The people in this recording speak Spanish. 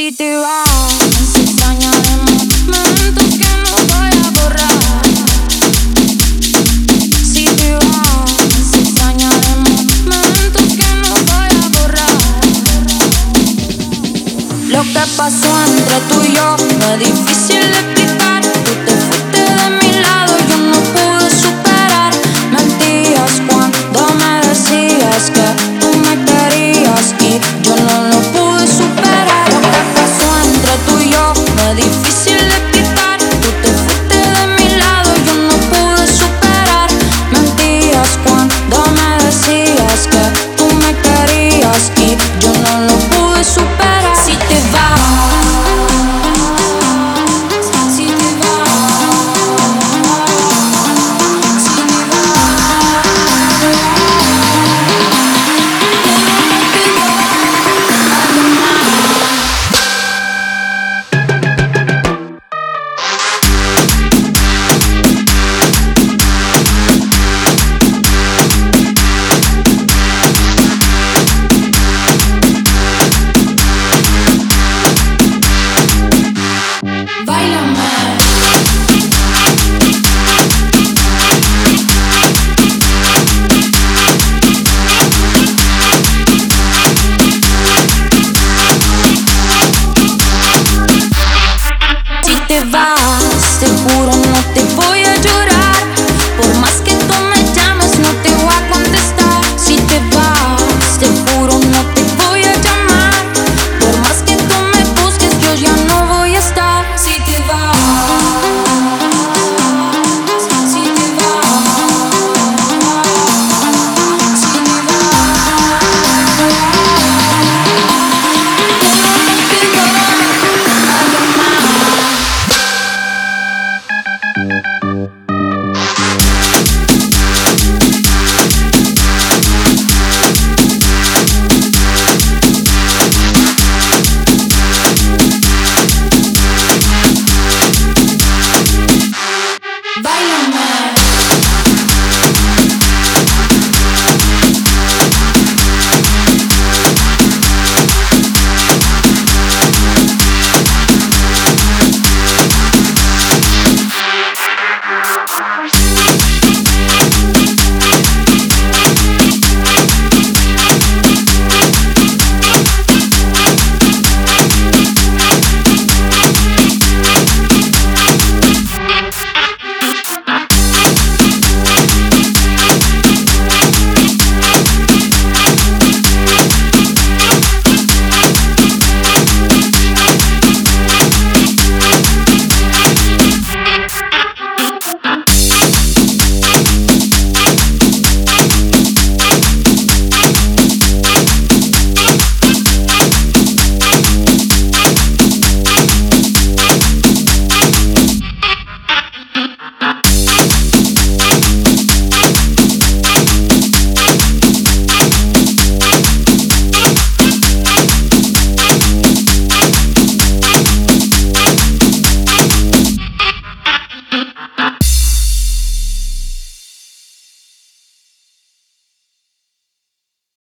si te vas. Extrañaremos momentos que no voy a borrar. Si te vas, extrañaremos momentos que no voy a borrar. Lo que pasó entre tú y yo no es difícil de divine.